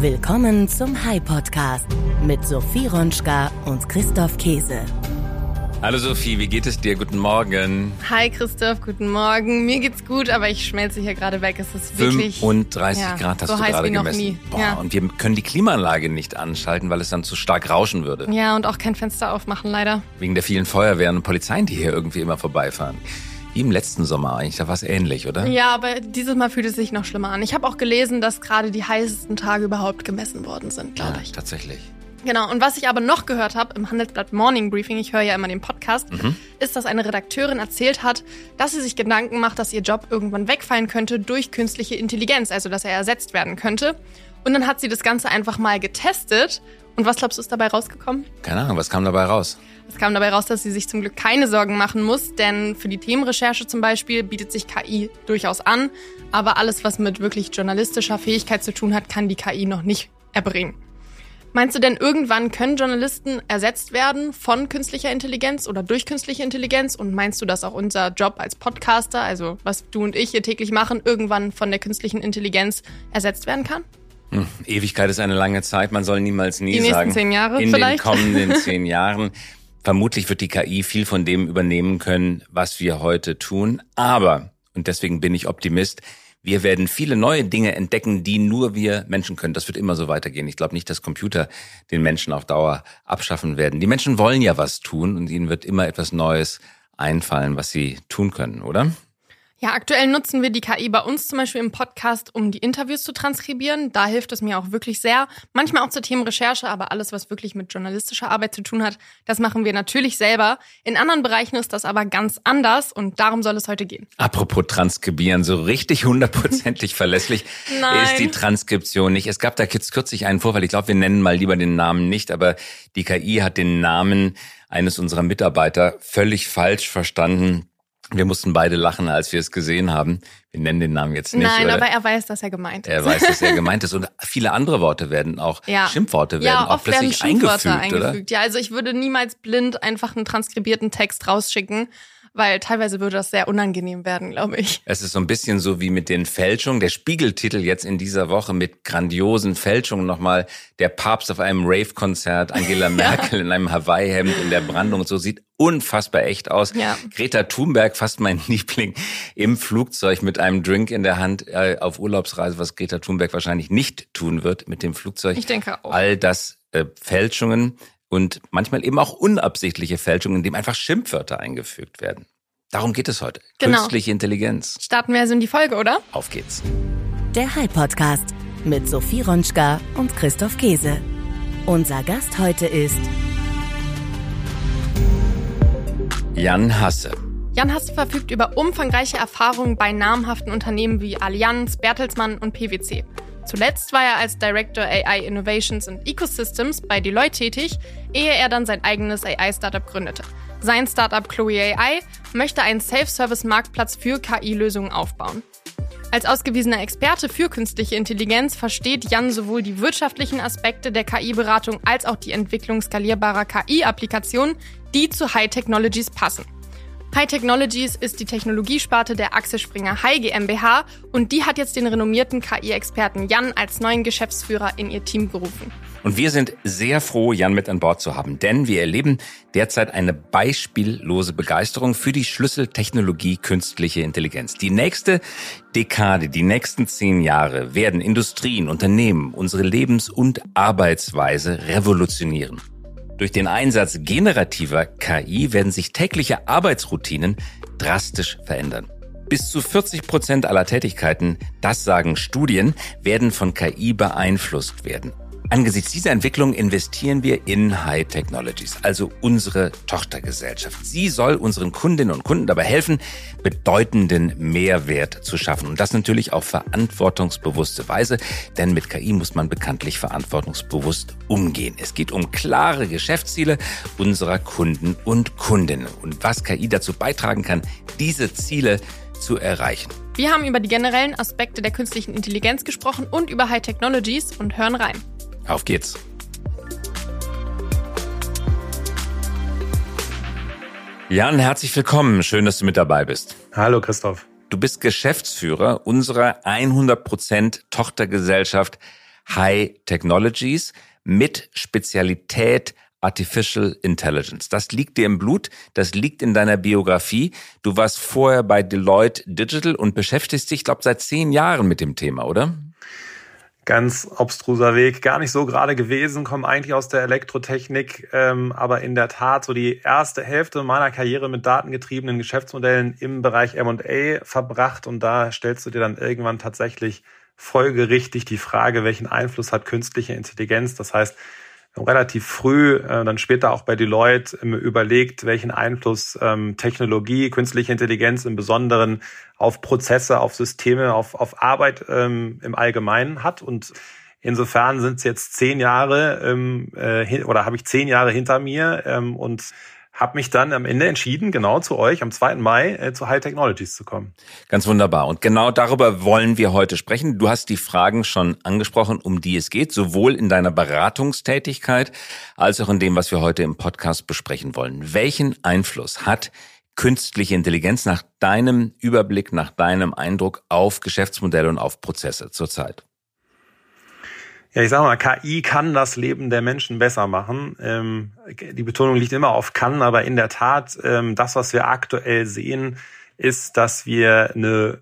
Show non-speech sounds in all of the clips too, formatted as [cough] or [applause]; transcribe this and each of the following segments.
Willkommen zum High Podcast mit Sophie Ronschka und Christoph Käse. Hallo Sophie, wie geht es dir? Guten Morgen. Hi Christoph, guten Morgen. Mir geht's gut, aber ich schmelze hier gerade weg. Es ist wirklich 35 ja, Grad hast so du heiß gerade wie noch gemessen. nie. Boah, Ja. Und wir können die Klimaanlage nicht anschalten, weil es dann zu stark rauschen würde. Ja, und auch kein Fenster aufmachen, leider. Wegen der vielen Feuerwehren und Polizeien, die hier irgendwie immer vorbeifahren. Wie im letzten Sommer eigentlich, da war es ähnlich, oder? Ja, aber dieses Mal fühlt es sich noch schlimmer an. Ich habe auch gelesen, dass gerade die heißesten Tage überhaupt gemessen worden sind, glaube Ja, ich. tatsächlich. Genau, und was ich aber noch gehört habe im Handelsblatt Morning Briefing, ich höre ja immer den Podcast, Mhm. ist, dass eine Redakteurin erzählt hat, dass sie sich Gedanken macht, dass ihr Job irgendwann wegfallen könnte durch künstliche Intelligenz, also dass er ersetzt werden könnte. Und dann hat sie das Ganze einfach mal getestet. Und was glaubst du, ist dabei rausgekommen? Keine Ahnung, was kam dabei raus? Es kam dabei raus, dass sie sich zum Glück keine Sorgen machen muss, denn für die Themenrecherche zum Beispiel bietet sich KI durchaus an. Aber alles, was mit wirklich journalistischer Fähigkeit zu tun hat, kann die KI noch nicht erbringen. Meinst du denn, irgendwann können Journalisten ersetzt werden von künstlicher Intelligenz oder durch künstliche Intelligenz? Und meinst du, dass auch unser Job als Podcaster, also was du und ich hier täglich machen, irgendwann von der künstlichen Intelligenz ersetzt werden kann? Hm, Ewigkeit ist eine lange Zeit, man soll niemals nie Die nächsten sagen. zehn Jahre In vielleicht? den kommenden [laughs] zehn Jahren. Vermutlich wird die KI viel von dem übernehmen können, was wir heute tun. Aber, und deswegen bin ich Optimist, wir werden viele neue Dinge entdecken, die nur wir Menschen können. Das wird immer so weitergehen. Ich glaube nicht, dass Computer den Menschen auf Dauer abschaffen werden. Die Menschen wollen ja was tun und ihnen wird immer etwas Neues einfallen, was sie tun können, oder? Ja, aktuell nutzen wir die KI bei uns zum Beispiel im Podcast, um die Interviews zu transkribieren. Da hilft es mir auch wirklich sehr. Manchmal auch zur Themenrecherche, aber alles, was wirklich mit journalistischer Arbeit zu tun hat, das machen wir natürlich selber. In anderen Bereichen ist das aber ganz anders und darum soll es heute gehen. Apropos Transkribieren, so richtig hundertprozentig [laughs] verlässlich ist die Transkription nicht. Es gab da jetzt kürzlich einen Vorfall, ich glaube, wir nennen mal lieber den Namen nicht, aber die KI hat den Namen eines unserer Mitarbeiter völlig falsch verstanden. Wir mussten beide lachen, als wir es gesehen haben. Wir nennen den Namen jetzt nicht. Nein, oder? aber er weiß, dass er gemeint ist. er weiß, dass er [laughs] gemeint ist. Und viele andere Worte werden auch, Ja. Schimpfworte werden ja, auch oft werden plötzlich Schimpfwörter eingefügt, eingefügt. Ja, also ich würde niemals blind einfach einen transkribierten Text rausschicken, weil teilweise würde das sehr unangenehm werden, glaube ich. Es ist so ein bisschen so wie mit den Fälschungen. Der Spiegeltitel jetzt in dieser Woche mit grandiosen Fälschungen nochmal. Der Papst auf einem Rave-Konzert, Angela [laughs] Merkel in einem Hawaii-Hemd in der Brandung und so sieht unfassbar echt aus. Ja. Greta Thunberg, fast mein [laughs] Liebling, im Flugzeug mit einem Drink in der Hand äh, auf Urlaubsreise, was Greta Thunberg wahrscheinlich nicht tun wird mit dem Flugzeug. Ich denke auch. All das äh, Fälschungen und manchmal eben auch unabsichtliche Fälschungen, in dem einfach Schimpfwörter eingefügt werden. Darum geht es heute. Genau. Künstliche Intelligenz. Starten wir also in die Folge, oder? Auf geht's. Der High Podcast mit Sophie Ronschka und Christoph Käse. Unser Gast heute ist Jan Hasse. Jan Hasse verfügt über umfangreiche Erfahrungen bei namhaften Unternehmen wie Allianz, Bertelsmann und PwC. Zuletzt war er als Director AI Innovations and Ecosystems bei Deloitte tätig, ehe er dann sein eigenes AI-Startup gründete. Sein Startup Chloe AI möchte einen Self-Service-Marktplatz für KI-Lösungen aufbauen. Als ausgewiesener Experte für künstliche Intelligenz versteht Jan sowohl die wirtschaftlichen Aspekte der KI-Beratung als auch die Entwicklung skalierbarer KI-Applikationen, die zu High Technologies passen. High Technologies ist die Technologiesparte der Axel Springer High GmbH und die hat jetzt den renommierten KI-Experten Jan als neuen Geschäftsführer in ihr Team gerufen. Und wir sind sehr froh, Jan mit an Bord zu haben, denn wir erleben derzeit eine beispiellose Begeisterung für die Schlüsseltechnologie künstliche Intelligenz. Die nächste Dekade, die nächsten zehn Jahre werden Industrien, Unternehmen, unsere Lebens- und Arbeitsweise revolutionieren. Durch den Einsatz generativer KI werden sich tägliche Arbeitsroutinen drastisch verändern. Bis zu 40 Prozent aller Tätigkeiten, das sagen Studien, werden von KI beeinflusst werden. Angesichts dieser Entwicklung investieren wir in High Technologies, also unsere Tochtergesellschaft. Sie soll unseren Kundinnen und Kunden dabei helfen, bedeutenden Mehrwert zu schaffen. Und das natürlich auf verantwortungsbewusste Weise, denn mit KI muss man bekanntlich verantwortungsbewusst umgehen. Es geht um klare Geschäftsziele unserer Kunden und Kundinnen und was KI dazu beitragen kann, diese Ziele zu erreichen. Wir haben über die generellen Aspekte der künstlichen Intelligenz gesprochen und über High Technologies und hören rein. Auf geht's. Jan, herzlich willkommen. Schön, dass du mit dabei bist. Hallo Christoph. Du bist Geschäftsführer unserer 100% Tochtergesellschaft High Technologies mit Spezialität Artificial Intelligence. Das liegt dir im Blut, das liegt in deiner Biografie. Du warst vorher bei Deloitte Digital und beschäftigst dich, glaube seit zehn Jahren mit dem Thema, oder? Ganz obstruser Weg, gar nicht so gerade gewesen, komme eigentlich aus der Elektrotechnik, ähm, aber in der Tat so die erste Hälfte meiner Karriere mit datengetriebenen Geschäftsmodellen im Bereich M&A verbracht und da stellst du dir dann irgendwann tatsächlich folgerichtig die Frage, welchen Einfluss hat künstliche Intelligenz? Das heißt, relativ früh, äh, dann später auch bei Deloitte, ähm, überlegt, welchen Einfluss ähm, Technologie, künstliche Intelligenz im Besonderen auf Prozesse, auf Systeme, auf, auf Arbeit ähm, im Allgemeinen hat. Und insofern sind es jetzt zehn Jahre ähm, äh, oder habe ich zehn Jahre hinter mir ähm, und habe mich dann am Ende entschieden, genau zu euch am 2. Mai äh, zu High Technologies zu kommen. Ganz wunderbar. Und genau darüber wollen wir heute sprechen. Du hast die Fragen schon angesprochen, um die es geht, sowohl in deiner Beratungstätigkeit als auch in dem, was wir heute im Podcast besprechen wollen. Welchen Einfluss hat künstliche Intelligenz nach deinem Überblick, nach deinem Eindruck auf Geschäftsmodelle und auf Prozesse zurzeit? Ja, ich sag mal, KI kann das Leben der Menschen besser machen. Ähm, die Betonung liegt immer auf kann, aber in der Tat, ähm, das, was wir aktuell sehen, ist, dass wir eine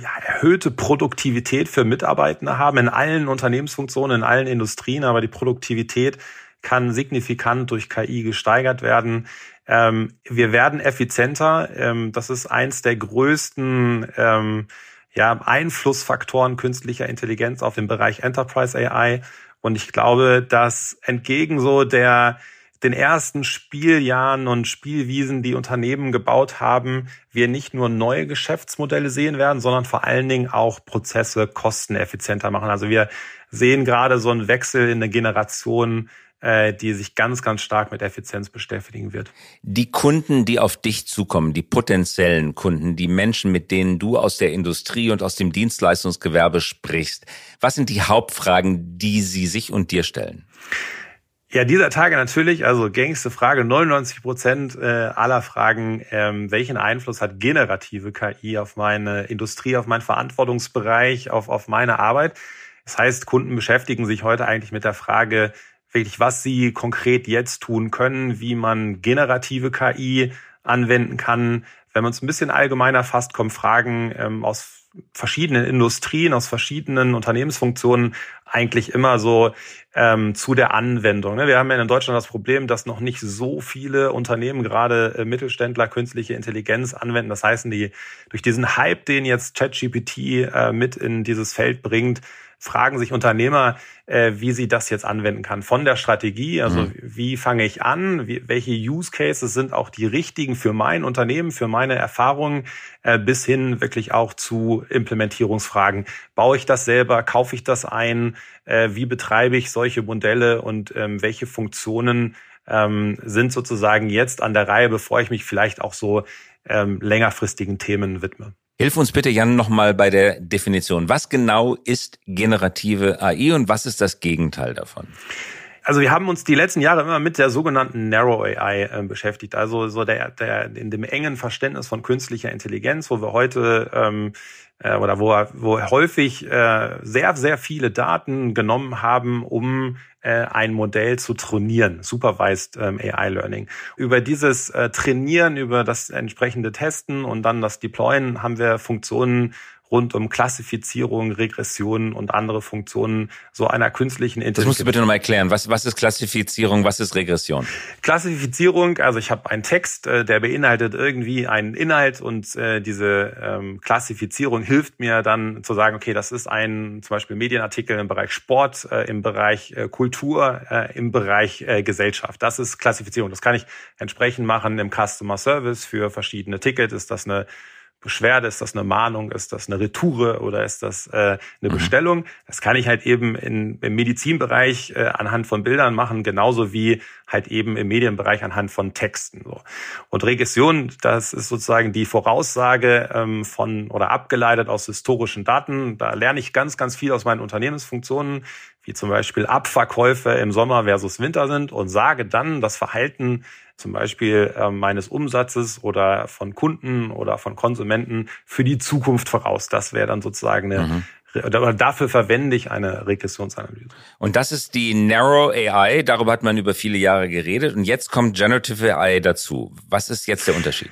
ja, erhöhte Produktivität für Mitarbeitende haben in allen Unternehmensfunktionen, in allen Industrien, aber die Produktivität kann signifikant durch KI gesteigert werden. Ähm, wir werden effizienter. Ähm, das ist eins der größten ähm, ja, Einflussfaktoren künstlicher Intelligenz auf den Bereich Enterprise AI. Und ich glaube, dass entgegen so der den ersten Spieljahren und Spielwiesen, die Unternehmen gebaut haben, wir nicht nur neue Geschäftsmodelle sehen werden, sondern vor allen Dingen auch Prozesse kosteneffizienter machen. Also wir sehen gerade so einen Wechsel in der Generation die sich ganz, ganz stark mit Effizienz beschäftigen wird. Die Kunden, die auf dich zukommen, die potenziellen Kunden, die Menschen, mit denen du aus der Industrie und aus dem Dienstleistungsgewerbe sprichst, was sind die Hauptfragen, die sie sich und dir stellen? Ja, dieser Tage natürlich, also gängigste Frage, 99 Prozent äh, aller Fragen, ähm, welchen Einfluss hat generative KI auf meine Industrie, auf meinen Verantwortungsbereich, auf, auf meine Arbeit? Das heißt, Kunden beschäftigen sich heute eigentlich mit der Frage, wirklich, was sie konkret jetzt tun können, wie man generative KI anwenden kann. Wenn man es ein bisschen allgemeiner fasst, kommen Fragen ähm, aus verschiedenen Industrien, aus verschiedenen Unternehmensfunktionen eigentlich immer so ähm, zu der Anwendung. Ne? Wir haben ja in Deutschland das Problem, dass noch nicht so viele Unternehmen, gerade äh, Mittelständler, künstliche Intelligenz anwenden. Das heißt, die, durch diesen Hype, den jetzt ChatGPT äh, mit in dieses Feld bringt, fragen sich Unternehmer, äh, wie sie das jetzt anwenden kann. Von der Strategie, also mhm. wie fange ich an, wie, welche Use Cases sind auch die richtigen für mein Unternehmen, für meine Erfahrungen, äh, bis hin wirklich auch zu Implementierungsfragen. Baue ich das selber, kaufe ich das ein, äh, wie betreibe ich solche Modelle und ähm, welche Funktionen ähm, sind sozusagen jetzt an der Reihe, bevor ich mich vielleicht auch so ähm, längerfristigen Themen widme. Hilf uns bitte, Jan, nochmal bei der Definition. Was genau ist generative AI und was ist das Gegenteil davon? Also wir haben uns die letzten Jahre immer mit der sogenannten Narrow AI äh, beschäftigt, also so der, der in dem engen Verständnis von künstlicher Intelligenz, wo wir heute ähm, äh, oder wo, wo häufig äh, sehr, sehr viele Daten genommen haben, um äh, ein Modell zu trainieren, Supervised ähm, AI Learning. Über dieses äh, Trainieren, über das entsprechende Testen und dann das Deployen haben wir Funktionen rund um Klassifizierung, Regression und andere Funktionen so einer künstlichen Intelligenz. Das musst du bitte nochmal erklären. Was, was ist Klassifizierung, was ist Regression? Klassifizierung, also ich habe einen Text, äh, der beinhaltet irgendwie einen Inhalt und äh, diese ähm, Klassifizierung hilft mir dann zu sagen, okay, das ist ein zum Beispiel Medienartikel im Bereich Sport, äh, im Bereich Kultur, im Bereich Gesellschaft. Das ist Klassifizierung. Das kann ich entsprechend machen im Customer Service für verschiedene Tickets. Ist das eine Beschwerde, ist das eine Mahnung, ist das eine Retoure oder ist das äh, eine mhm. Bestellung? Das kann ich halt eben in, im Medizinbereich äh, anhand von Bildern machen, genauso wie halt eben im Medienbereich anhand von Texten. So. Und Regression, das ist sozusagen die Voraussage ähm, von oder abgeleitet aus historischen Daten. Da lerne ich ganz, ganz viel aus meinen Unternehmensfunktionen, wie zum Beispiel Abverkäufe im Sommer versus Winter sind und sage dann das Verhalten zum Beispiel äh, meines Umsatzes oder von Kunden oder von Konsumenten für die Zukunft voraus. Das wäre dann sozusagen eine mhm. oder dafür verwende ich eine Regressionsanalyse. Und das ist die Narrow AI. Darüber hat man über viele Jahre geredet. Und jetzt kommt Generative AI dazu. Was ist jetzt der Unterschied?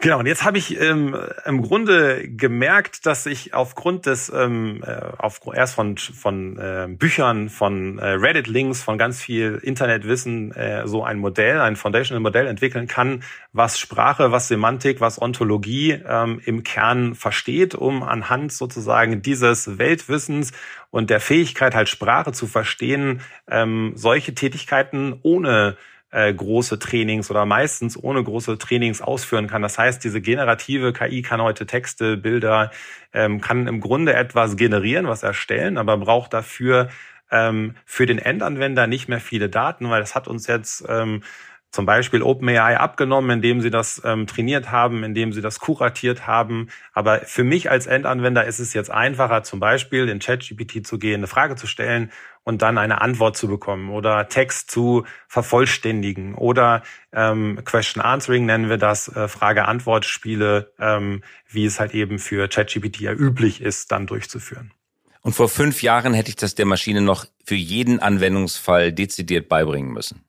Genau, und jetzt habe ich ähm, im Grunde gemerkt, dass ich aufgrund des, ähm, äh, auf, erst von, von äh, Büchern, von äh, Reddit-Links, von ganz viel Internetwissen äh, so ein Modell, ein Foundational-Modell entwickeln kann, was Sprache, was Semantik, was Ontologie ähm, im Kern versteht, um anhand sozusagen dieses Weltwissens und der Fähigkeit, halt Sprache zu verstehen, ähm, solche Tätigkeiten ohne äh, große Trainings oder meistens ohne große Trainings ausführen kann. Das heißt, diese generative KI kann heute Texte, Bilder, ähm, kann im Grunde etwas generieren, was erstellen, aber braucht dafür ähm, für den Endanwender nicht mehr viele Daten, weil das hat uns jetzt ähm, zum Beispiel OpenAI abgenommen, indem sie das ähm, trainiert haben, indem sie das kuratiert haben. Aber für mich als Endanwender ist es jetzt einfacher, zum Beispiel in ChatGPT zu gehen, eine Frage zu stellen und dann eine Antwort zu bekommen oder Text zu vervollständigen oder ähm, Question Answering nennen wir das, äh, Frage-Antwort-Spiele, ähm, wie es halt eben für ChatGPT ja üblich ist, dann durchzuführen. Und vor fünf Jahren hätte ich das der Maschine noch für jeden Anwendungsfall dezidiert beibringen müssen.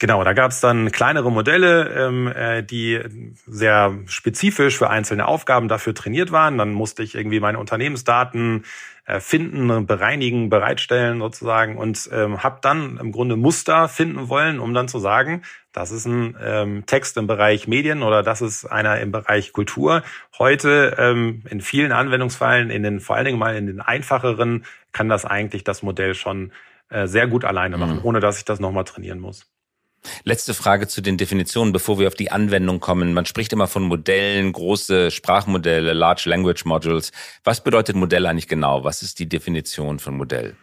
Genau, da gab es dann kleinere Modelle, ähm, äh, die sehr spezifisch für einzelne Aufgaben dafür trainiert waren. Dann musste ich irgendwie meine Unternehmensdaten äh, finden, bereinigen, bereitstellen sozusagen und ähm, habe dann im Grunde Muster finden wollen, um dann zu sagen, das ist ein ähm, Text im Bereich Medien oder das ist einer im Bereich Kultur. Heute ähm, in vielen Anwendungsfällen, in den vor allen Dingen mal in den einfacheren, kann das eigentlich das Modell schon äh, sehr gut alleine machen, mhm. ohne dass ich das nochmal trainieren muss. Letzte Frage zu den Definitionen, bevor wir auf die Anwendung kommen. Man spricht immer von Modellen, große Sprachmodelle, Large Language Modules. Was bedeutet Modell eigentlich genau? Was ist die Definition von Modell?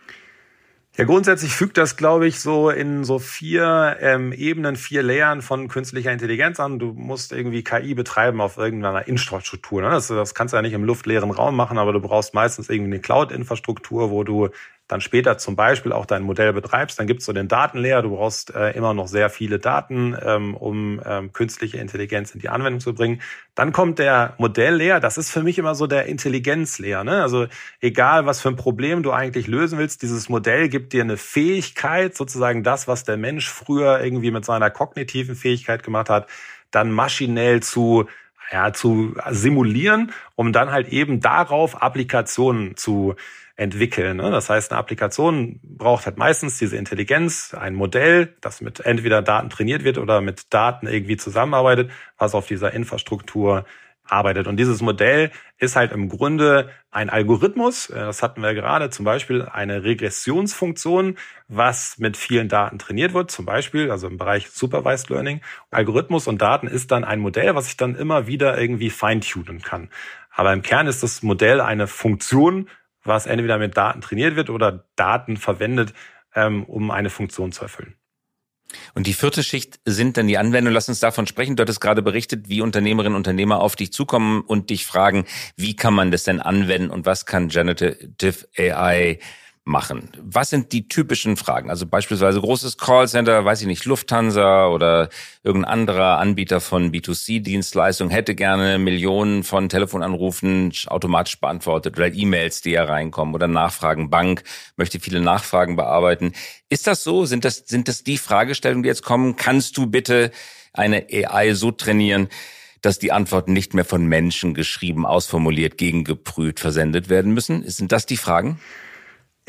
Ja, grundsätzlich fügt das, glaube ich, so in so vier ähm, Ebenen, vier Layern von künstlicher Intelligenz an. Du musst irgendwie KI betreiben auf irgendeiner Infrastruktur. Ne? Das, das kannst du ja nicht im luftleeren Raum machen, aber du brauchst meistens irgendwie eine Cloud-Infrastruktur, wo du dann später zum Beispiel auch dein Modell betreibst, dann gibt's so den Datenlayer. Du brauchst äh, immer noch sehr viele Daten, ähm, um ähm, künstliche Intelligenz in die Anwendung zu bringen. Dann kommt der Modelllayer. Das ist für mich immer so der Intelligenzlayer. Ne? Also egal, was für ein Problem du eigentlich lösen willst, dieses Modell gibt dir eine Fähigkeit, sozusagen das, was der Mensch früher irgendwie mit seiner kognitiven Fähigkeit gemacht hat, dann maschinell zu ja, zu simulieren, um dann halt eben darauf Applikationen zu entwickeln. Ne? Das heißt, eine Applikation braucht halt meistens diese Intelligenz, ein Modell, das mit entweder Daten trainiert wird oder mit Daten irgendwie zusammenarbeitet, was auf dieser Infrastruktur arbeitet. Und dieses Modell ist halt im Grunde ein Algorithmus. Äh, das hatten wir gerade zum Beispiel eine Regressionsfunktion, was mit vielen Daten trainiert wird. Zum Beispiel, also im Bereich Supervised Learning. Algorithmus und Daten ist dann ein Modell, was ich dann immer wieder irgendwie feintunen kann. Aber im Kern ist das Modell eine Funktion, was entweder mit Daten trainiert wird oder Daten verwendet, ähm, um eine Funktion zu erfüllen. Und die vierte Schicht sind dann die Anwendungen. Lass uns davon sprechen. Du hattest gerade berichtet, wie Unternehmerinnen und Unternehmer auf dich zukommen und dich fragen, wie kann man das denn anwenden und was kann Generative AI machen? Was sind die typischen Fragen? Also beispielsweise großes Callcenter, weiß ich nicht, Lufthansa oder irgendein anderer Anbieter von B2C-Dienstleistungen hätte gerne Millionen von Telefonanrufen automatisch beantwortet oder E-Mails, die ja reinkommen oder Nachfragen. Bank möchte viele Nachfragen bearbeiten. Ist das so? Sind das, sind das die Fragestellungen, die jetzt kommen? Kannst du bitte eine AI so trainieren, dass die Antworten nicht mehr von Menschen geschrieben, ausformuliert, gegengeprüft versendet werden müssen? Sind das die Fragen?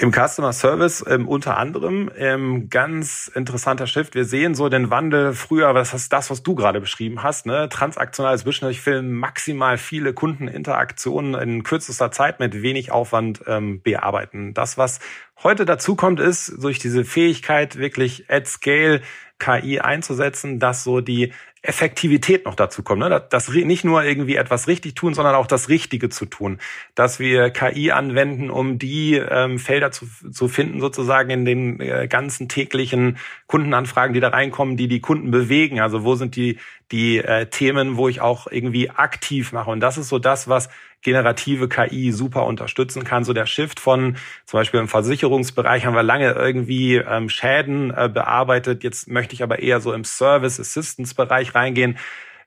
Im Customer Service ähm, unter anderem ähm, ganz interessanter Shift. Wir sehen so den Wandel früher, was ist das, was du gerade beschrieben hast, ne? Transaktionales will maximal viele Kundeninteraktionen in kürzester Zeit mit wenig Aufwand ähm, bearbeiten. Das, was heute dazu kommt, ist durch diese Fähigkeit wirklich at scale KI einzusetzen, dass so die Effektivität noch dazu kommt. Ne? Das nicht nur irgendwie etwas richtig tun, sondern auch das Richtige zu tun. Dass wir KI anwenden, um die ähm, Felder zu, zu finden, sozusagen in den äh, ganzen täglichen Kundenanfragen, die da reinkommen, die die Kunden bewegen. Also wo sind die, die äh, Themen, wo ich auch irgendwie aktiv mache. Und das ist so das, was generative KI super unterstützen kann. So der Shift von zum Beispiel im Versicherungsbereich haben wir lange irgendwie ähm, Schäden äh, bearbeitet. Jetzt möchte ich aber eher so im Service Assistance Bereich reingehen.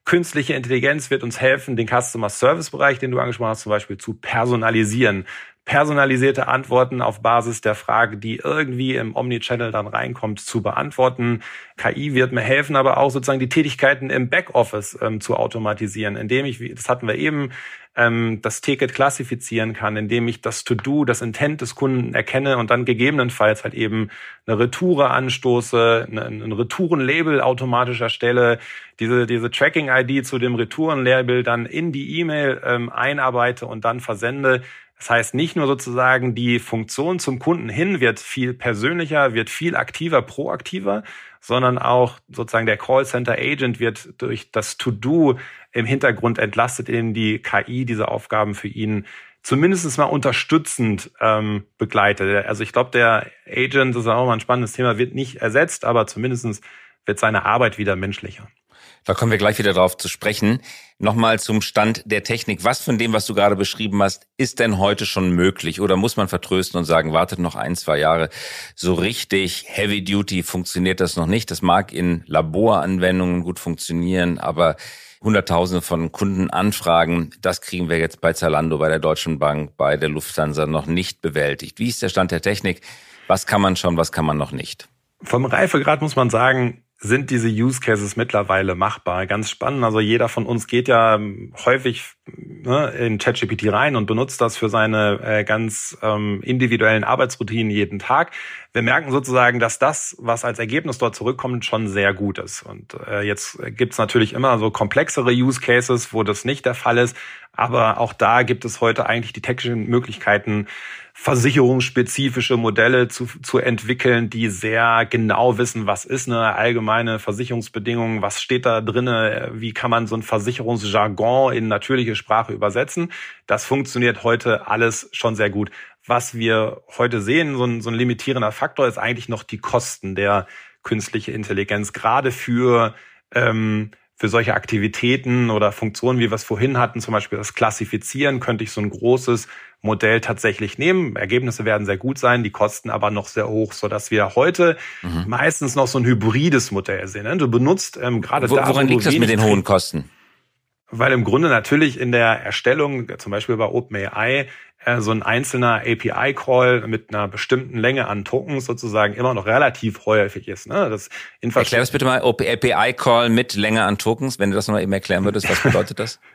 Künstliche Intelligenz wird uns helfen, den Customer Service Bereich, den du angesprochen hast, zum Beispiel zu personalisieren personalisierte Antworten auf Basis der Frage, die irgendwie im Omnichannel dann reinkommt, zu beantworten. KI wird mir helfen, aber auch sozusagen die Tätigkeiten im Backoffice ähm, zu automatisieren, indem ich, das hatten wir eben, ähm, das Ticket klassifizieren kann, indem ich das To-Do, das Intent des Kunden erkenne und dann gegebenenfalls halt eben eine Retoure anstoße, ein Retourenlabel automatisch erstelle, diese, diese Tracking-ID zu dem Retourenlabel dann in die E-Mail ähm, einarbeite und dann versende. Das heißt, nicht nur sozusagen die Funktion zum Kunden hin wird viel persönlicher, wird viel aktiver, proaktiver, sondern auch sozusagen der Callcenter Agent wird durch das To-Do im Hintergrund entlastet, indem die KI diese Aufgaben für ihn zumindest mal unterstützend ähm, begleitet. Also ich glaube, der Agent, das ist auch mal ein spannendes Thema, wird nicht ersetzt, aber zumindest wird seine Arbeit wieder menschlicher. Da kommen wir gleich wieder drauf zu sprechen. Nochmal zum Stand der Technik. Was von dem, was du gerade beschrieben hast, ist denn heute schon möglich? Oder muss man vertrösten und sagen, wartet noch ein, zwei Jahre? So richtig Heavy Duty funktioniert das noch nicht. Das mag in Laboranwendungen gut funktionieren, aber Hunderttausende von Kundenanfragen, das kriegen wir jetzt bei Zalando, bei der Deutschen Bank, bei der Lufthansa noch nicht bewältigt. Wie ist der Stand der Technik? Was kann man schon, was kann man noch nicht? Vom Reifegrad muss man sagen, sind diese Use Cases mittlerweile machbar. Ganz spannend. Also jeder von uns geht ja häufig ne, in ChatGPT rein und benutzt das für seine äh, ganz ähm, individuellen Arbeitsroutinen jeden Tag. Wir merken sozusagen, dass das, was als Ergebnis dort zurückkommt, schon sehr gut ist. Und äh, jetzt gibt's natürlich immer so komplexere Use Cases, wo das nicht der Fall ist. Aber auch da gibt es heute eigentlich die technischen Möglichkeiten, versicherungsspezifische Modelle zu, zu entwickeln, die sehr genau wissen, was ist eine allgemeine Versicherungsbedingung, was steht da drinne, wie kann man so ein Versicherungsjargon in natürliche Sprache übersetzen. Das funktioniert heute alles schon sehr gut. Was wir heute sehen, so ein, so ein limitierender Faktor ist eigentlich noch die Kosten der künstliche Intelligenz, gerade für ähm, für solche Aktivitäten oder Funktionen, wie wir es vorhin hatten, zum Beispiel das Klassifizieren, könnte ich so ein großes Modell tatsächlich nehmen. Ergebnisse werden sehr gut sein, die Kosten aber noch sehr hoch, so dass wir heute mhm. meistens noch so ein hybrides Modell sehen. Ne? Du benutzt ähm, gerade wo, da, woran liegt das mit den hohen Kosten? Weil im Grunde natürlich in der Erstellung, zum Beispiel bei OpenAI, so ein einzelner API-Call mit einer bestimmten Länge an Tokens sozusagen immer noch relativ häufig ist. Ne? Das Erklär das bitte mal, API-Call mit Länge an Tokens, wenn du das nochmal eben erklären würdest, was bedeutet das? [laughs]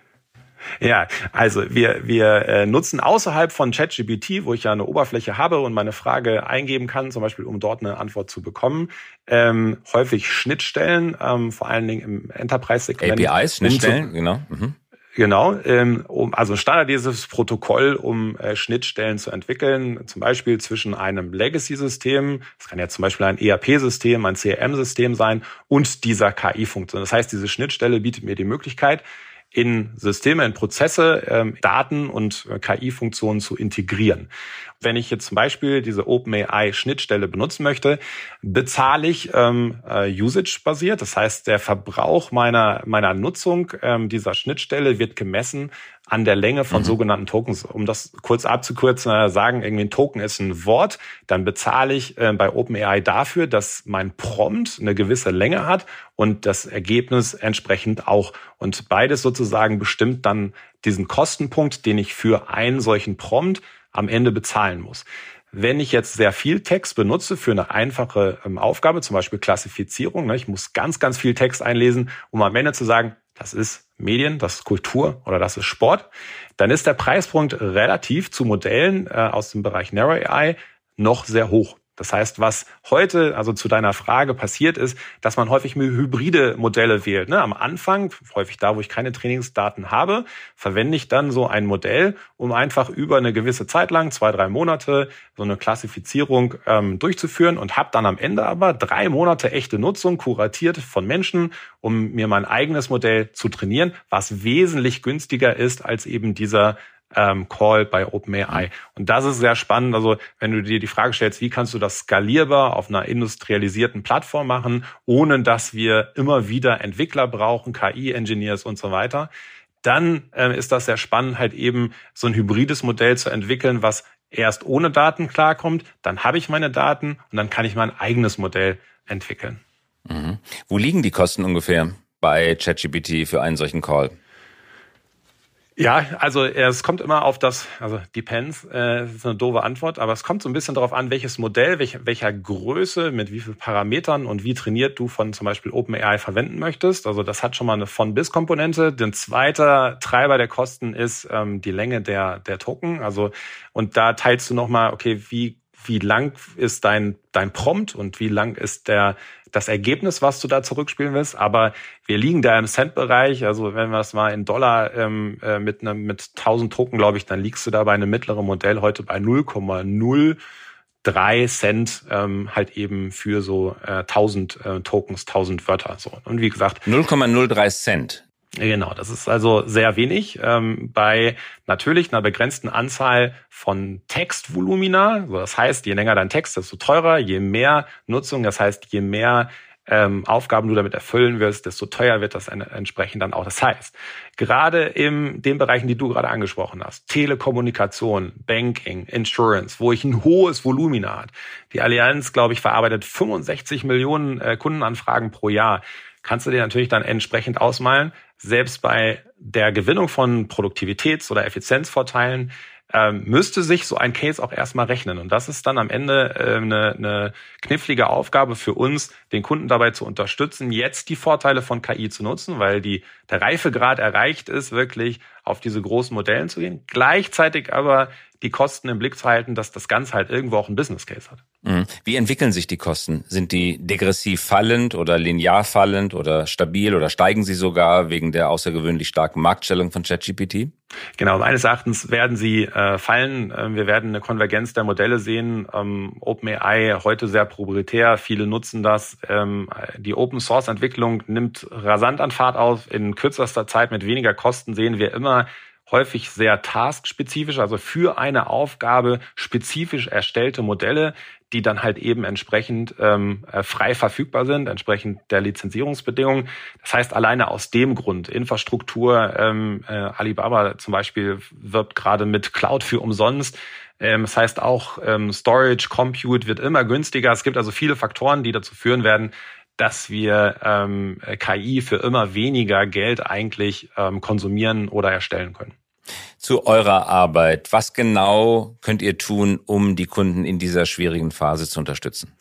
Ja, also wir, wir äh, nutzen außerhalb von ChatGPT, wo ich ja eine Oberfläche habe und meine Frage eingeben kann, zum Beispiel um dort eine Antwort zu bekommen, ähm, häufig Schnittstellen, ähm, vor allen Dingen im Enterprise-Segment. APIs, Schnittstellen, um zu, genau. Mhm. Genau, ähm, um, also standardisiertes Protokoll, um äh, Schnittstellen zu entwickeln, zum Beispiel zwischen einem Legacy-System, das kann ja zum Beispiel ein ERP-System, ein CRM-System sein, und dieser KI-Funktion. Das heißt, diese Schnittstelle bietet mir die Möglichkeit, in Systeme, in Prozesse ähm, Daten und äh, KI-Funktionen zu integrieren. Wenn ich jetzt zum Beispiel diese OpenAI-Schnittstelle benutzen möchte, bezahle ich ähm, äh, Usage-basiert. Das heißt, der Verbrauch meiner, meiner Nutzung ähm, dieser Schnittstelle wird gemessen an der Länge von mhm. sogenannten Tokens. Um das kurz abzukürzen, äh, sagen, irgendwie ein Token ist ein Wort, dann bezahle ich äh, bei OpenAI dafür, dass mein Prompt eine gewisse Länge hat und das Ergebnis entsprechend auch. Und beides sozusagen bestimmt dann diesen Kostenpunkt, den ich für einen solchen Prompt am Ende bezahlen muss. Wenn ich jetzt sehr viel Text benutze für eine einfache ähm, Aufgabe, zum Beispiel Klassifizierung, ne, ich muss ganz, ganz viel Text einlesen, um am Ende zu sagen, das ist Medien, das ist Kultur oder das ist Sport, dann ist der Preispunkt relativ zu Modellen äh, aus dem Bereich Narrow AI noch sehr hoch. Das heißt, was heute, also zu deiner Frage passiert ist, dass man häufig hybride Modelle wählt. Ne? Am Anfang, häufig da, wo ich keine Trainingsdaten habe, verwende ich dann so ein Modell, um einfach über eine gewisse Zeit lang, zwei, drei Monate, so eine Klassifizierung ähm, durchzuführen und habe dann am Ende aber drei Monate echte Nutzung kuratiert von Menschen, um mir mein eigenes Modell zu trainieren, was wesentlich günstiger ist als eben dieser ähm, Call bei OpenAI. Und das ist sehr spannend. Also wenn du dir die Frage stellst, wie kannst du das skalierbar auf einer industrialisierten Plattform machen, ohne dass wir immer wieder Entwickler brauchen, KI-Engineers und so weiter, dann äh, ist das sehr spannend, halt eben so ein hybrides Modell zu entwickeln, was erst ohne Daten klarkommt, dann habe ich meine Daten und dann kann ich mein eigenes Modell entwickeln. Mhm. Wo liegen die Kosten ungefähr? bei ChatGPT für einen solchen Call? Ja, also es kommt immer auf das, also depends, äh, ist eine doofe Antwort, aber es kommt so ein bisschen darauf an, welches Modell, welch, welcher Größe, mit wie vielen Parametern und wie trainiert du von zum Beispiel OpenAI verwenden möchtest. Also das hat schon mal eine von-bis-Komponente. Der zweite Treiber der Kosten ist ähm, die Länge der, der Token. Also und da teilst du nochmal, okay, wie wie lang ist dein, dein Prompt und wie lang ist der, das Ergebnis, was du da zurückspielen willst. Aber wir liegen da im Cent-Bereich. Also wenn wir das mal in Dollar ähm, äh, mit, einem, mit 1000 Token, glaube ich, dann liegst du da bei einem mittleren Modell heute bei 0,03 Cent ähm, halt eben für so äh, 1000 äh, Tokens, 1000 Wörter. So. Und wie gesagt. 0,03 Cent. Genau, das ist also sehr wenig. Ähm, bei natürlich einer begrenzten Anzahl von Textvolumina, also das heißt, je länger dein Text, desto teurer, je mehr Nutzung, das heißt, je mehr ähm, Aufgaben du damit erfüllen wirst, desto teuer wird das entsprechend dann auch. Das heißt, gerade in den Bereichen, die du gerade angesprochen hast, Telekommunikation, Banking, Insurance, wo ich ein hohes Volumina hat. Die Allianz, glaube ich, verarbeitet 65 Millionen äh, Kundenanfragen pro Jahr kannst du dir natürlich dann entsprechend ausmalen. Selbst bei der Gewinnung von Produktivitäts- oder Effizienzvorteilen ähm, müsste sich so ein Case auch erstmal rechnen. Und das ist dann am Ende äh, eine, eine knifflige Aufgabe für uns, den Kunden dabei zu unterstützen, jetzt die Vorteile von KI zu nutzen, weil die, der Reifegrad erreicht ist, wirklich auf diese großen Modellen zu gehen. Gleichzeitig aber die Kosten im Blick zu halten, dass das Ganze halt irgendwo auch ein Business Case hat. Mhm. Wie entwickeln sich die Kosten? Sind die degressiv fallend oder linear fallend oder stabil oder steigen sie sogar wegen der außergewöhnlich starken Marktstellung von ChatGPT? Genau, meines Erachtens werden sie äh, fallen. Ähm, wir werden eine Konvergenz der Modelle sehen. Ähm, OpenAI heute sehr proprietär, viele nutzen das. Ähm, die Open Source Entwicklung nimmt rasant an Fahrt auf. In kürzester Zeit mit weniger Kosten sehen wir immer häufig sehr taskspezifisch, also für eine Aufgabe spezifisch erstellte Modelle, die dann halt eben entsprechend ähm, äh, frei verfügbar sind, entsprechend der Lizenzierungsbedingungen. Das heißt, alleine aus dem Grund, Infrastruktur, ähm, äh, Alibaba zum Beispiel wirbt gerade mit Cloud für umsonst. Ähm, das heißt auch ähm, Storage, Compute wird immer günstiger. Es gibt also viele Faktoren, die dazu führen werden, dass wir ähm, KI für immer weniger Geld eigentlich ähm, konsumieren oder erstellen können. Zu eurer Arbeit. Was genau könnt ihr tun, um die Kunden in dieser schwierigen Phase zu unterstützen?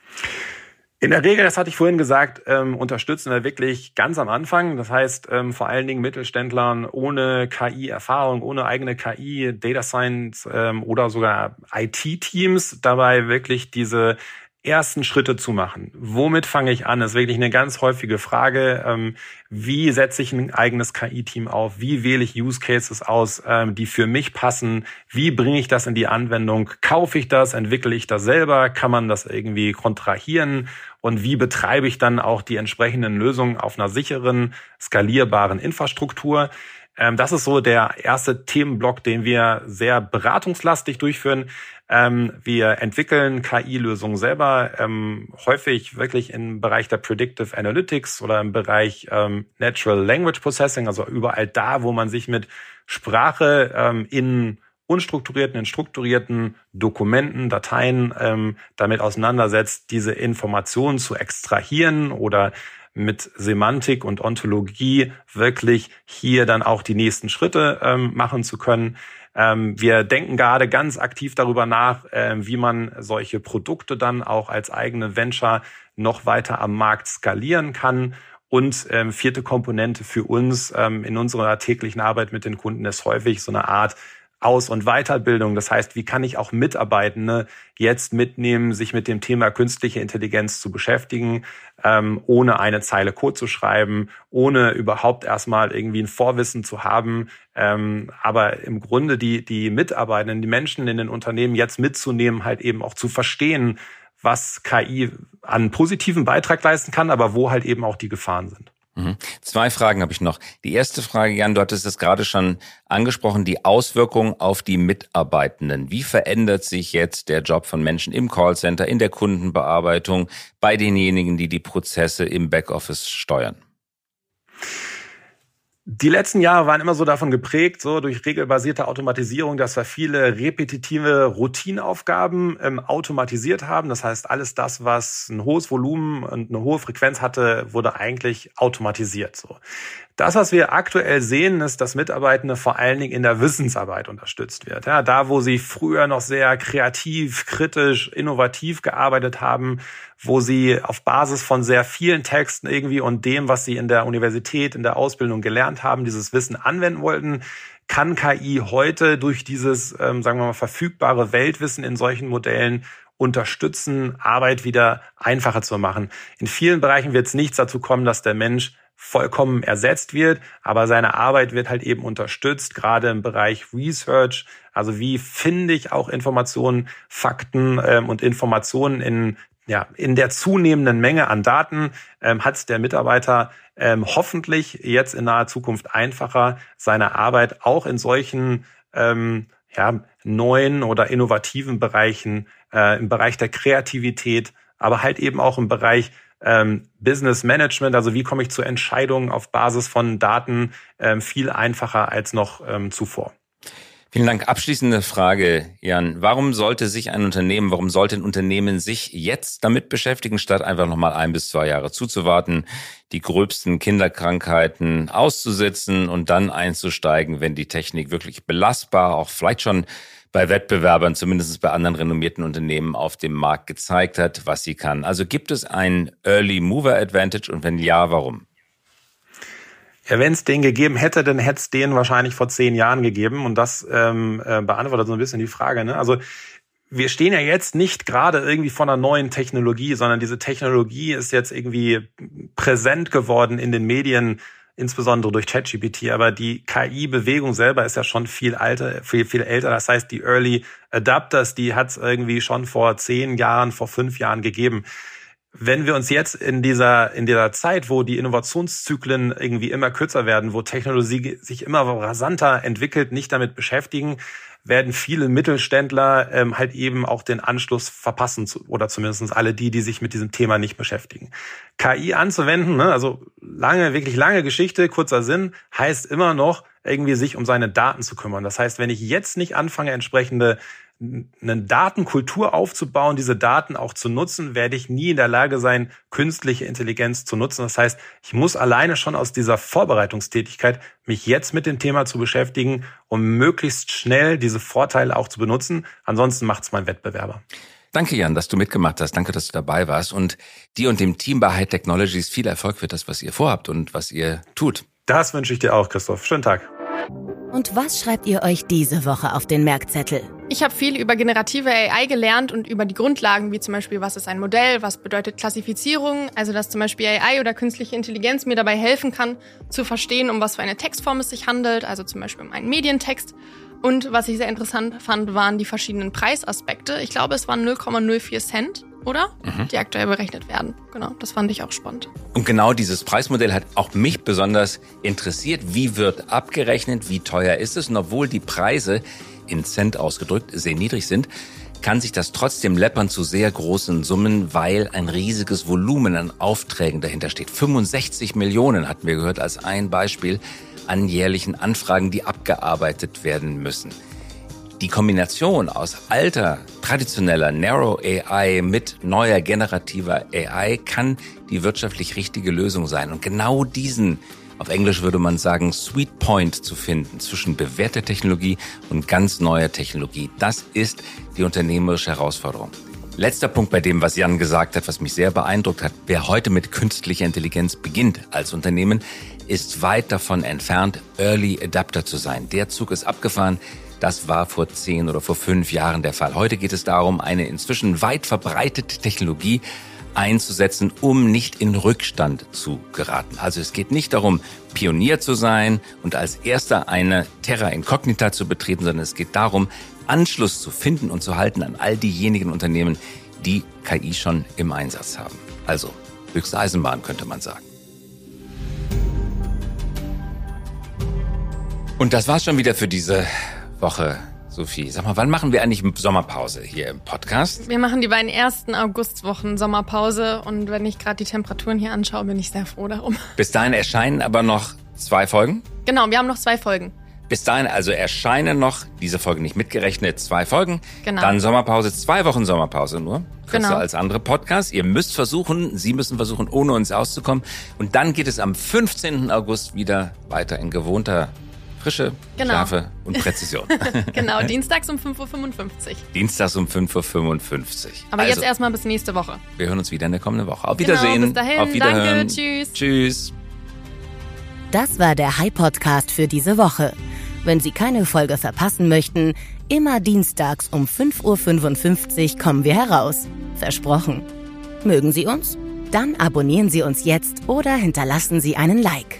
In der Regel, das hatte ich vorhin gesagt, ähm, unterstützen wir wirklich ganz am Anfang. Das heißt, ähm, vor allen Dingen Mittelständlern ohne KI-Erfahrung, ohne eigene KI, Data Science ähm, oder sogar IT-Teams dabei wirklich diese ersten Schritte zu machen. Womit fange ich an? Das ist wirklich eine ganz häufige Frage. Ähm, wie setze ich ein eigenes KI-Team auf? Wie wähle ich Use Cases aus, ähm, die für mich passen? Wie bringe ich das in die Anwendung? Kaufe ich das? Entwickle ich das selber? Kann man das irgendwie kontrahieren? Und wie betreibe ich dann auch die entsprechenden Lösungen auf einer sicheren, skalierbaren Infrastruktur? Ähm, das ist so der erste Themenblock, den wir sehr beratungslastig durchführen. Ähm, wir entwickeln KI-Lösungen selber, ähm, häufig wirklich im Bereich der Predictive Analytics oder im Bereich ähm, Natural Language Processing, also überall da, wo man sich mit Sprache ähm, in unstrukturierten, in strukturierten Dokumenten, Dateien ähm, damit auseinandersetzt, diese Informationen zu extrahieren oder mit Semantik und Ontologie wirklich hier dann auch die nächsten Schritte ähm, machen zu können. Ähm, wir denken gerade ganz aktiv darüber nach, äh, wie man solche Produkte dann auch als eigene Venture noch weiter am Markt skalieren kann. Und ähm, vierte Komponente für uns ähm, in unserer täglichen Arbeit mit den Kunden ist häufig so eine Art aus- und Weiterbildung. Das heißt, wie kann ich auch Mitarbeitende jetzt mitnehmen, sich mit dem Thema künstliche Intelligenz zu beschäftigen, ähm, ohne eine Zeile Code zu schreiben, ohne überhaupt erstmal irgendwie ein Vorwissen zu haben. Ähm, aber im Grunde die, die Mitarbeitenden, die Menschen in den Unternehmen jetzt mitzunehmen, halt eben auch zu verstehen, was KI an positiven Beitrag leisten kann, aber wo halt eben auch die Gefahren sind. Mhm. Zwei Fragen habe ich noch. Die erste Frage, Jan, du hattest es gerade schon angesprochen, die Auswirkungen auf die Mitarbeitenden. Wie verändert sich jetzt der Job von Menschen im Callcenter, in der Kundenbearbeitung, bei denjenigen, die die Prozesse im Backoffice steuern? Die letzten Jahre waren immer so davon geprägt, so durch regelbasierte Automatisierung, dass wir viele repetitive Routineaufgaben ähm, automatisiert haben. Das heißt, alles das, was ein hohes Volumen und eine hohe Frequenz hatte, wurde eigentlich automatisiert. So. Das, was wir aktuell sehen, ist, dass Mitarbeitende vor allen Dingen in der Wissensarbeit unterstützt wird. Ja, da, wo sie früher noch sehr kreativ, kritisch, innovativ gearbeitet haben, wo sie auf Basis von sehr vielen Texten irgendwie und dem, was sie in der Universität, in der Ausbildung gelernt haben, dieses Wissen anwenden wollten, kann KI heute durch dieses, ähm, sagen wir mal, verfügbare Weltwissen in solchen Modellen unterstützen, Arbeit wieder einfacher zu machen. In vielen Bereichen wird es nichts dazu kommen, dass der Mensch vollkommen ersetzt wird, aber seine Arbeit wird halt eben unterstützt, gerade im Bereich Research. Also wie finde ich auch Informationen, Fakten ähm, und Informationen in ja, in der zunehmenden Menge an Daten ähm, hat der Mitarbeiter ähm, hoffentlich jetzt in naher Zukunft einfacher, seine Arbeit auch in solchen ähm, ja, neuen oder innovativen Bereichen, äh, im Bereich der Kreativität, aber halt eben auch im Bereich ähm, Business Management, also wie komme ich zu Entscheidungen auf Basis von Daten, ähm, viel einfacher als noch ähm, zuvor. Vielen Dank. Abschließende Frage, Jan. Warum sollte sich ein Unternehmen, warum sollte ein Unternehmen sich jetzt damit beschäftigen, statt einfach nochmal ein bis zwei Jahre zuzuwarten, die gröbsten Kinderkrankheiten auszusitzen und dann einzusteigen, wenn die Technik wirklich belastbar, auch vielleicht schon bei Wettbewerbern, zumindest bei anderen renommierten Unternehmen auf dem Markt gezeigt hat, was sie kann. Also gibt es ein Early Mover Advantage und wenn ja, warum? Ja, wenn es den gegeben hätte, dann hätte es den wahrscheinlich vor zehn Jahren gegeben. Und das ähm, äh, beantwortet so ein bisschen die Frage. Ne? Also wir stehen ja jetzt nicht gerade irgendwie vor einer neuen Technologie, sondern diese Technologie ist jetzt irgendwie präsent geworden in den Medien insbesondere durch ChatGPT, aber die KI-Bewegung selber ist ja schon viel alter, viel, viel älter. Das heißt, die Early Adapters, die hat es irgendwie schon vor zehn Jahren, vor fünf Jahren gegeben. Wenn wir uns jetzt in dieser, in dieser Zeit, wo die Innovationszyklen irgendwie immer kürzer werden, wo Technologie sich immer rasanter entwickelt, nicht damit beschäftigen, werden viele Mittelständler ähm, halt eben auch den Anschluss verpassen oder zumindest alle die, die sich mit diesem Thema nicht beschäftigen. KI anzuwenden, ne, also lange, wirklich lange Geschichte, kurzer Sinn, heißt immer noch irgendwie sich um seine Daten zu kümmern. Das heißt, wenn ich jetzt nicht anfange, entsprechende eine Datenkultur aufzubauen, diese Daten auch zu nutzen, werde ich nie in der Lage sein, künstliche Intelligenz zu nutzen. Das heißt, ich muss alleine schon aus dieser Vorbereitungstätigkeit mich jetzt mit dem Thema zu beschäftigen, um möglichst schnell diese Vorteile auch zu benutzen. Ansonsten macht es mein Wettbewerber. Danke, Jan, dass du mitgemacht hast. Danke, dass du dabei warst. Und dir und dem Team bei High Technologies viel Erfolg für das, was ihr vorhabt und was ihr tut. Das wünsche ich dir auch, Christoph. Schönen Tag. Und was schreibt ihr euch diese Woche auf den Merkzettel? Ich habe viel über generative AI gelernt und über die Grundlagen, wie zum Beispiel, was ist ein Modell, was bedeutet Klassifizierung, also dass zum Beispiel AI oder künstliche Intelligenz mir dabei helfen kann, zu verstehen, um was für eine Textform es sich handelt, also zum Beispiel um einen Medientext. Und was ich sehr interessant fand, waren die verschiedenen Preisaspekte. Ich glaube, es waren 0,04 Cent oder? Mhm. Die aktuell berechnet werden. Genau, das fand ich auch spannend. Und genau dieses Preismodell hat auch mich besonders interessiert. Wie wird abgerechnet? Wie teuer ist es? Und obwohl die Preise in Cent ausgedrückt sehr niedrig sind, kann sich das trotzdem läppern zu sehr großen Summen, weil ein riesiges Volumen an Aufträgen dahinter steht. 65 Millionen hatten wir gehört als ein Beispiel an jährlichen Anfragen, die abgearbeitet werden müssen. Die Kombination aus alter, traditioneller Narrow AI mit neuer generativer AI kann die wirtschaftlich richtige Lösung sein. Und genau diesen, auf Englisch würde man sagen, Sweet Point zu finden zwischen bewährter Technologie und ganz neuer Technologie, das ist die unternehmerische Herausforderung. Letzter Punkt bei dem, was Jan gesagt hat, was mich sehr beeindruckt hat. Wer heute mit künstlicher Intelligenz beginnt als Unternehmen, ist weit davon entfernt, Early Adapter zu sein. Der Zug ist abgefahren. Das war vor zehn oder vor fünf Jahren der Fall. Heute geht es darum, eine inzwischen weit verbreitete Technologie einzusetzen, um nicht in Rückstand zu geraten. Also es geht nicht darum, Pionier zu sein und als erster eine Terra Incognita zu betreten, sondern es geht darum, Anschluss zu finden und zu halten an all diejenigen Unternehmen, die KI schon im Einsatz haben. Also höchste Eisenbahn könnte man sagen. Und das war's schon wieder für diese Woche, Sophie. Sag mal, wann machen wir eigentlich Sommerpause hier im Podcast? Wir machen die beiden ersten Augustwochen Sommerpause und wenn ich gerade die Temperaturen hier anschaue, bin ich sehr froh darum. Bis dahin erscheinen aber noch zwei Folgen. Genau, wir haben noch zwei Folgen. Bis dahin also erscheinen noch, diese Folge nicht mitgerechnet, zwei Folgen. Genau. Dann Sommerpause, zwei Wochen Sommerpause nur. Kürzer Genau. als andere Podcasts. Ihr müsst versuchen, Sie müssen versuchen, ohne uns auszukommen. Und dann geht es am 15. August wieder weiter in gewohnter Frische, Genau. Schärfe und Präzision. [laughs] Genau, [laughs] dienstags um 5.55 Uhr. Dienstags um 5.55 Uhr. Aber also, jetzt erstmal bis nächste Woche. wir hören uns wieder in der kommenden Woche. Auf Genau, Wiedersehen. bis dahin. Auf Wiederhören. Danke, tschüss. Tschüss. Das war der High Podcast für diese Woche. Wenn Sie keine Folge verpassen möchten, immer dienstags um 5.55 Uhr kommen wir heraus. Versprochen. Mögen Sie uns? Dann abonnieren Sie uns jetzt oder hinterlassen Sie einen Like.